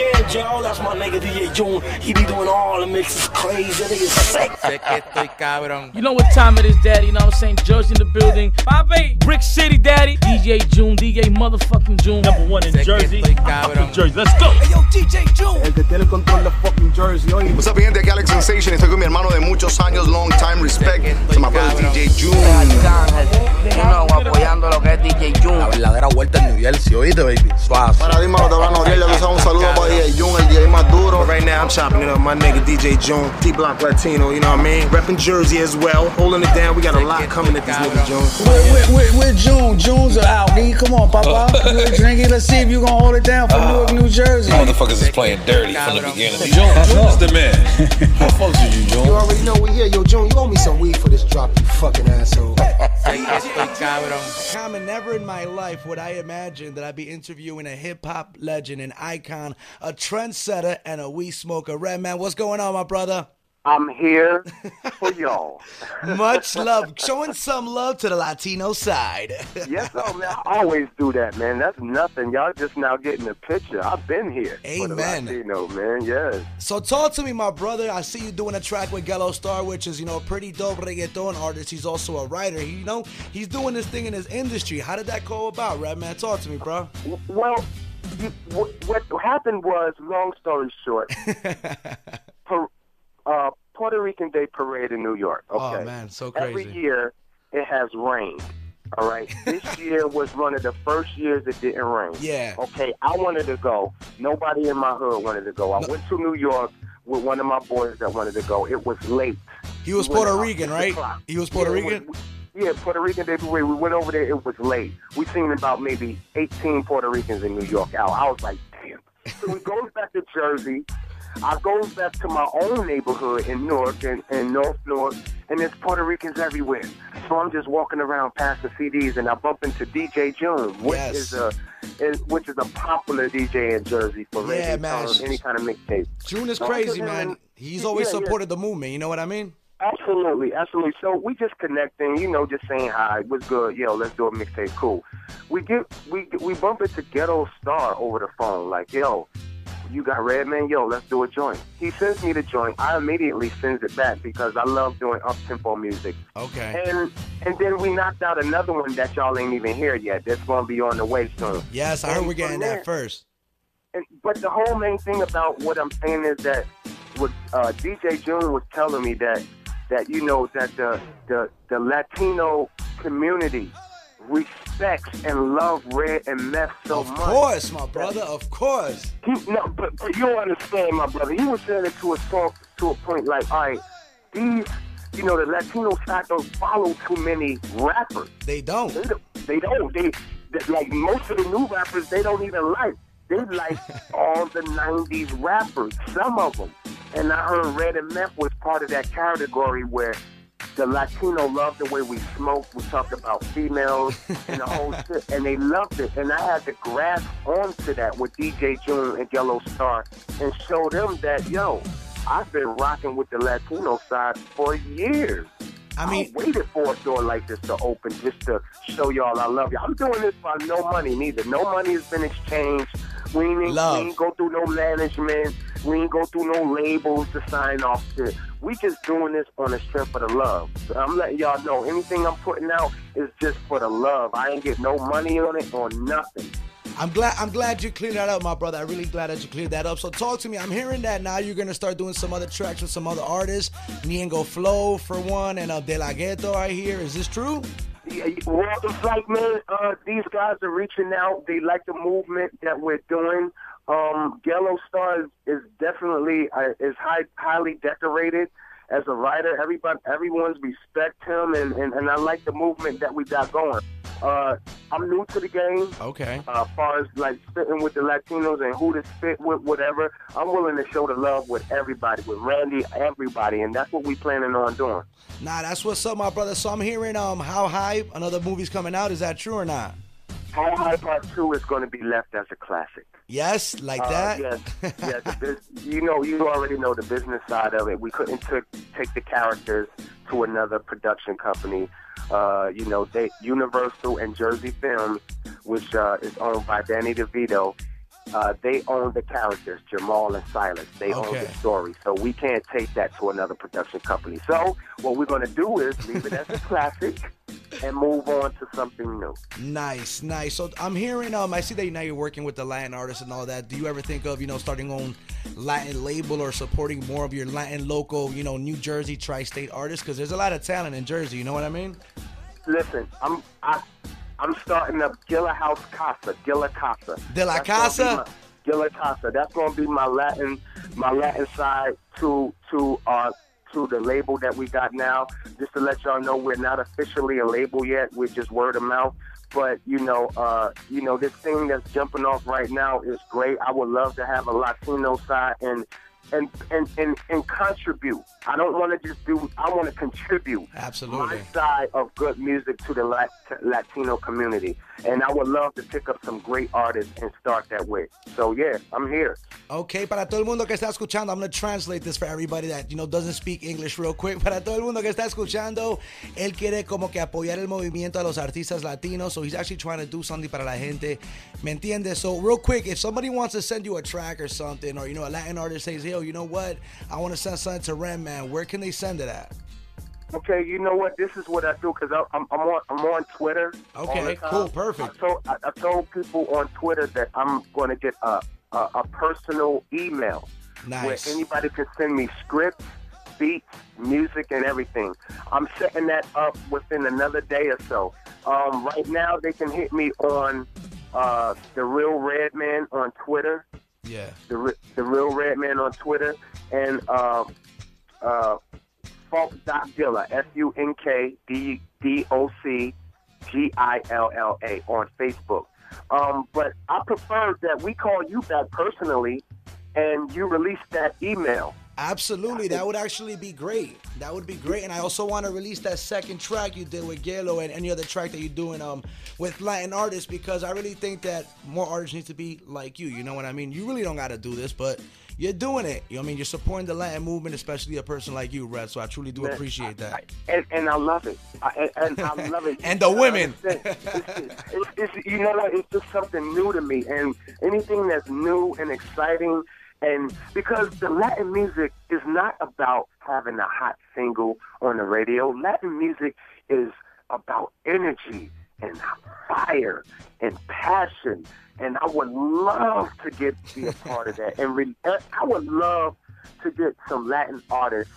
jams, y'all. That's my nigga DJ June. He be doing all the mixes crazy. Nigga sick. Sé que estoy cabrón. You know what time it is, daddy. You know what I'm saying? Jersey in the building. Bobby, Brick City, daddy. DJ June, DJ motherfucking June. Number one in Jersey. estoy. Jersey, let's go. Hey, yo, DJ June. El que tiene el control de fucking Jersey, oye. What's up, mi gente? Aquí Alex Sensation. Estoy con mi hermano de muchos años, long time respect. To my brother DJ June. Vuelta en New Jersey, oíste, baby. Suave. Para dímelo, te van a odiar. Ya tú sabes, un saludo para DJ June, el DJ más duro. Right now, I'm chopping it up. My nigga DJ June, T Block Latino, you know what I mean? Repping Jersey as well, holding it down. We got a lot coming at this nigga June. With, with, with, with June, June's out. E, come on, Papa. Uh. Good drinking. Let's see if you gonna hold it down for uh. Newark, New Jersey. Motherfuckers is playing dirty from the beginning. June, June's the man. How folks are you, You already know we here. Yo, June, you owe me some weed for this drop, you fucking asshole. Sé que estoy cabrón. Comment never in my life would I imagine that I'd be interviewing a hip hop legend, an icon, a trendsetter, and a weed smoker. Redman, what's going on, my brother? I'm here for y'all. Much love, showing some love to the Latino side. Yes, oh man, I always do that, man. That's nothing. Y'all just now getting the picture. I've been here. For the Amen. Latino, man. Yes. So talk to me, my brother. I see you doing a track with Gello Star, which is you know a pretty dope reggaeton artist. He's also a writer. He, you know he's doing this thing in his industry. How did that go about, Redman? Talk to me, bro. Well, you, what, what happened was, long story short, per, uh, Puerto Rican Day Parade in New York. Okay. Oh man, so Every year it has rained. All right. This year was one of the first years it didn't rain. Yeah. Okay, I wanted to go. Nobody in my hood wanted to go. I went to New York with one of my boys that wanted to go. It was late. He was We Puerto Rican, right? o'clock. He was Puerto Yeah, Rican. was- yeah, Puerto Rican Day Parade. We went over there. It was late. We seen about maybe 18 Puerto Ricans in New York out. I was like, damn. So we goes back to Jersey. I go back to my own neighborhood in Newark and, and North Newark, and there's Puerto Ricans everywhere. So I'm just walking around past the CDs, and I bump into DJ June, which Yes. is a is, which is a popular DJ in Jersey for Yeah, reggae, man. any kind of mixtape. June is So crazy, man. He's always Yeah, yeah. supported the movement. You know what I mean? Absolutely, absolutely. So we just connecting, you know, just saying hi. What's good? Yo, let's do a mixtape. Cool. We get we we bump into Ghetto Star over the phone. Like, yo, you got Redman? Yo, let's do a joint. He sends me the joint. I immediately sends it back because I love doing up tempo music. Okay. And and then we knocked out another one that y'all ain't even here yet. That's gonna be on the way soon. Yes, I heard And we're getting that first. and, but the whole main thing about what I'm saying is that what uh, DJ June was telling me that that you know that the the, the Latino community respects and love Red and Meth so Of much. course, my brother. Of course. He, no, but, but you don't understand, my brother. He was saying it to a song, to a point like, all right, these, you know, the Latino side don't follow too many rappers. They don't. They don't. They don't. They, they like most of the new rappers. They don't even like. They like all the '90s rappers. Some of them. And I heard Red and Meth was part of that category where the Latino loved the way we smoked. We talked about females and the whole shit, and they loved it. And I had to grasp onto that with DJ June and Yellow Star and show them that yo, I've been rocking with the Latino side for years. I mean, waited for a door like this to open just to show y'all I love you. I'm doing this for no money neither. No money has been exchanged. We ain't, Love. we ain't go through no management. We ain't go through no labels to sign off to. We just doing this on the strength of the love. So I'm letting y'all know anything I'm putting out is just for the love. I ain't get no money on it or nothing. I'm glad I'm glad you cleared that up, my brother. I'm really glad that you cleared that up. So talk to me. I'm hearing that now you're gonna start doing some other tracks with some other artists. Ñengo Flow for one, and uh, De La Ghetto I hear. Is this true? Yeah, well, it's like, man, uh, these guys are reaching out. They like the movement that we're doing. Um, Yellow Star is, is definitely uh, is high, highly decorated as a writer. Everybody, everyone's respect him, and, and, and I like the movement that we got going. Uh, I'm new to the game. Okay. Uh, as far as like spitting with the Latinos and who to spit with, whatever, I'm willing to show the love with everybody, with Randy, everybody, and that's what we planning on doing. Nah, that's what's up, my brother. So I'm hearing um How High another movie's coming out. Is that true or not? How High Part Two is going to be left as a classic. Yes, like Uh, that. Yes, yes. The you know, you already know the business side of it. We couldn't took, take the characters to another production company. Uh, you know, they Universal and Jersey Films, which uh, is owned by Danny DeVito. uh, they own the characters, Jamal and Silas. They own the story. So we can't take that to another production company. So what we're going to do is leave it as a classic and move on to something new. Nice, nice. So I'm hearing, um, I see that now you're working with the Latin artists and all that. Do you ever think of, you know, starting on Latin label or supporting more of your Latin local, you know, New Jersey tri-state artists? Because there's a lot of talent in Jersey. You know what I mean? Listen, I'm I, I'm starting up Gilla House Casa, Gilla Casa. De la That's Casa? Gilla Casa. That's going to be my Latin, my Latin side to to uh to the label that we got now. Just to let y'all know, we're not officially a label yet. We're just word of mouth. But you know, uh, you know, this thing that's jumping off right now is great. I would love to have a Latino side and and and and, and contribute. I don't want to just do. I want to contribute Absolutely. my side of good music to the Lat- Latino community, and I would love to pick up some great artists and start that way. So yeah, I'm here. Ok, para todo el mundo que está escuchando, I'm going to translate this for everybody that, you know, doesn't speak English real quick. Para todo el mundo que está escuchando, él quiere como que apoyar el movimiento a los artistas latinos. So he's actually trying to do something para la gente. ¿Me entiendes? So real quick, if somebody wants to send you a track or something, or, you know, a Latin artist says, yo, you know what? I want to send something to Ren, man. Where can they send it at? Okay, you know what? This is what I do because I'm, I'm on I'm on Twitter. Okay, cool, perfect. I told, I, I told people on Twitter that I'm going to get a, a a personal email Nice. where anybody can send me scripts, beats, music, and everything. I'm setting that up within another day or so. Um, right now, they can hit me on uh, the Real Redman on Twitter. Yeah. The the Real Redman on Twitter and uh, uh, Funk Doc Gilla, F U N K D D O C G I L L A on Facebook. Um, but I prefer that we call you back personally and you release that email. Absolutely, that would actually be great. That would be great, and I also want to release that second track you did with Gelo and any other track that you're doing um with Latin artists because I really think that more artists need to be like you. You know what I mean? You really don't got to do this, but you're doing it. You know what I mean? You're supporting the Latin movement, especially a person like you, Red. So I truly do Man, appreciate that. And, and I love it. I, and, and I love it. And the women. It's, it's, it's, you know? It's just something new to me. And anything that's new and exciting, and because the Latin music is not about having a hot single on the radio. Latin music is about energy and fire and passion. And I would love to get be a part of that. And re- uh, I would love to get some Latin artists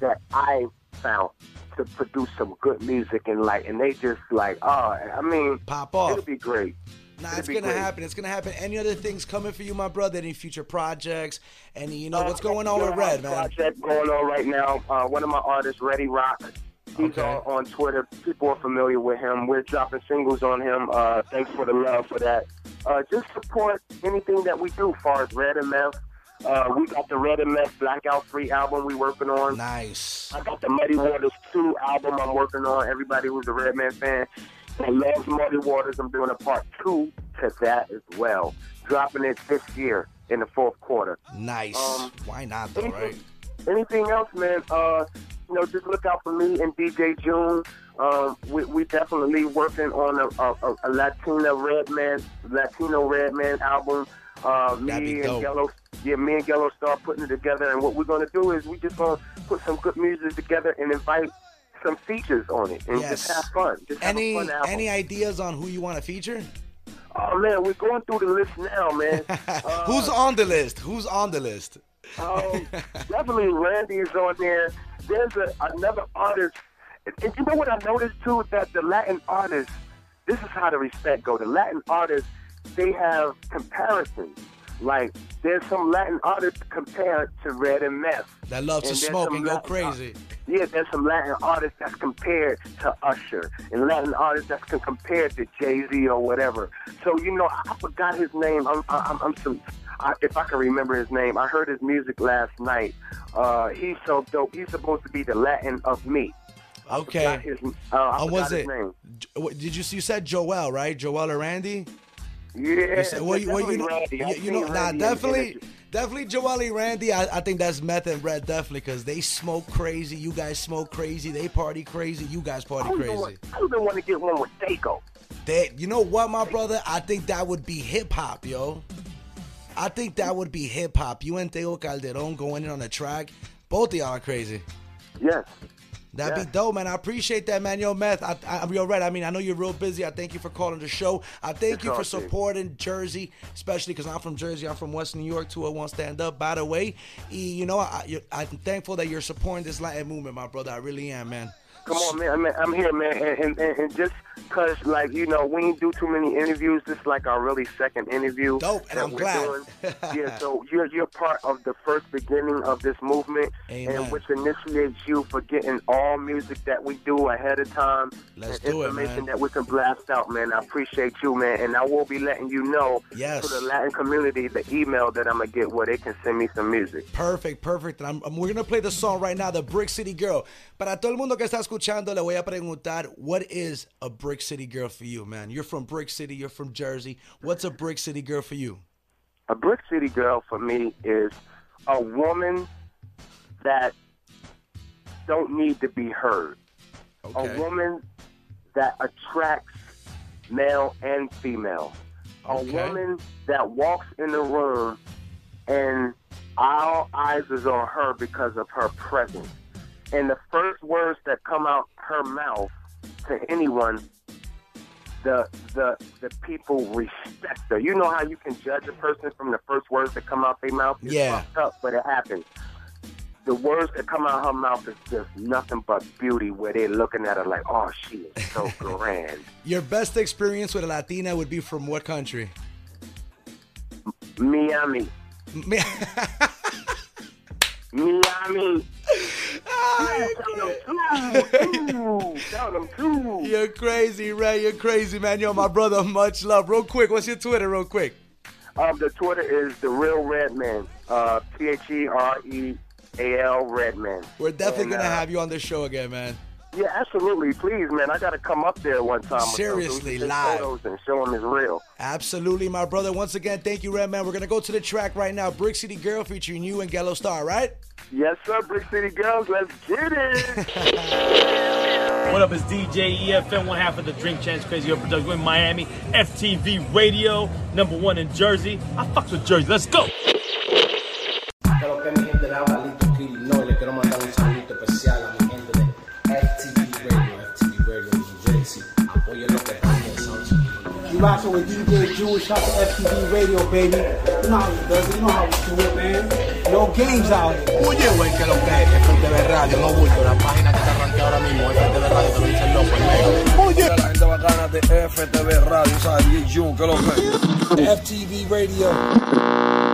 that I found to produce some good music and like, and they just like, oh, I mean, pop off. It'd be great. Nah, It'll it's gonna great. happen. It's gonna happen. Any other things coming for you, my brother? Any future projects? Any, you know, what's Uh, going on with got a Red, man? Project going on right now. Uh, one of my artists, Ready Roc. He's on, on Twitter. People are familiar with him. We're dropping singles on him. Uh, thanks for the love for that. Uh, just support anything that we do, as far as Red MF. Uh, we got the Red MF Blackout 3 album we working on. Nice. I got the Muddy Waters 2 album I'm working on. Everybody who's a Redman fan that loves Muddy Waters, I'm doing a part two to that as well. Dropping it this year in the fourth quarter. Nice. Um, Why not, though, right? Anything else, man? Uh, you know, just look out for me and DJ June. Um, we, we definitely working on a, a, a Latina Redman, Latino Redman album. Uh, me and Yellow, yeah, me and Yellow start putting it together. And what we're gonna do is we just gonna put some good music together and invite some features on it and Yes. just have fun. Just have Any a fun album. any ideas on who you want to feature? Oh man, we're going through the list now, man. Uh, Who's on the list? Who's on the list? Um, definitely Randy is on there. There's a, another artist. And, and you know what I noticed too? That the Latin artists, this is how the respect go. The Latin artists, they have comparisons. Like, there's some Latin artists compared to Red and Meth. That love to And smoke and go Latin- crazy. Yeah, there's some Latin artists that's compared to Usher, and Latin artists that's compared to Jay Z or whatever. So you know, I forgot his name. I'm, I'm, I'm some. I, if I can remember his name, I heard his music last night. Uh, he's so dope. He's supposed to be the Latin of me. I Okay. His, uh, I Oh, was his it? name. Did you you said Jowell right? Jowell or Randy? Yeah, You said- well, you, well, you know, Randy. You, you know, nah, definitely, definitely Jowell and Randy. I, I think that's Meth and Red definitely because they smoke crazy. You guys smoke crazy. They party crazy. You guys party I crazy. want- I even want to get one with Tego. That you know what, my brother? I think that would be hip hop, yo. I think that would be hip hop. You and Tego Calderon going in on a track. Both of y'all are crazy. Yes. That'd Yeah. be dope, man. I appreciate that, man. Yo, Meth, I, I, you're right. I mean, I know you're real busy. I thank you for calling the show. I thank It's you for supporting Jersey, especially because I'm from Jersey. I'm from West New York, 201 Stand Up, by the way. You know, I, I'm thankful that you're supporting this Latin movement, my brother. I really am, man. Come on, man. I'm, I'm here, man. And, and, and just because, like, you know, we ain't do too many interviews. This is like our really second interview. Dope, and I'm glad. yeah, so you're you're part of the first beginning of this movement, Amen. and which initiates you for getting all music that we do ahead of time. Let's and do it, information man. that we can blast out, man. I appreciate you, man. And I will be letting you know Yes. to the Latin community the email that I'm going to get where they can send me some music. Perfect, perfect. And I'm, I'm- we're gonna play the song right now, the Brick City Girl. Para todo el mundo que está escuchando, le voy a preguntar, what is a Brick City Girl for you, man? You're from Brick City, you're from Jersey. What's a Brick City Girl for you? A brick city girl for me is a woman that don't need to be heard. Okay. A woman that attracts male and female. Okay. A woman that walks in the room and all eyes is on her because of her presence. And the first words that come out her mouth to anyone the the the people respect her. You know how you can judge a person from the first words that come out their mouth? It's Yeah. fucked up, but it happens. The words that come out her mouth is just nothing but beauty where they're looking at her like, oh, she is so grand. Your best experience with a Latina would be from what country? Miami. Miami. You're crazy, Ray. You're crazy, man. You're my brother, much love. Real quick, what's your Twitter, real quick? Um, the Twitter is the real Redman. Uh, T H E R E A L Redman. We're definitely And, gonna uh, have you on the show again, man. Yeah, absolutely. Please, man, I got to come up there one time. Seriously, We can take live. Photos and show them it's real. Absolutely, my brother. Once again, thank you, Redman. We're gonna go to the track right now. Brick City Girl featuring you and Gallo Star, right? Yes, sir, Brick City Girls. Let's get it. What up? It's DJ EFM, one half of the Drink Chance Crazy Up Production in Miami, FTV Radio, number one in Jersey. I fucks with Jersey. Let's go. FTV Radio, FTV Radio New Jersey. Apoyen lo que están en Estados Unidos. You rocking with DJ Jewish, shout to FTV Radio, baby. You know how we does it, you know how we do it, man. No games out here. Oye, güey, que lo que es FTV Radio, no bulto, la página que te arranqué ahora mismo, FTV Radio, te lo dice el loco, el negro. Oye, la gente bacana de FTV Radio, ¿sabes? DJ Jun, que lo que FTV Radio.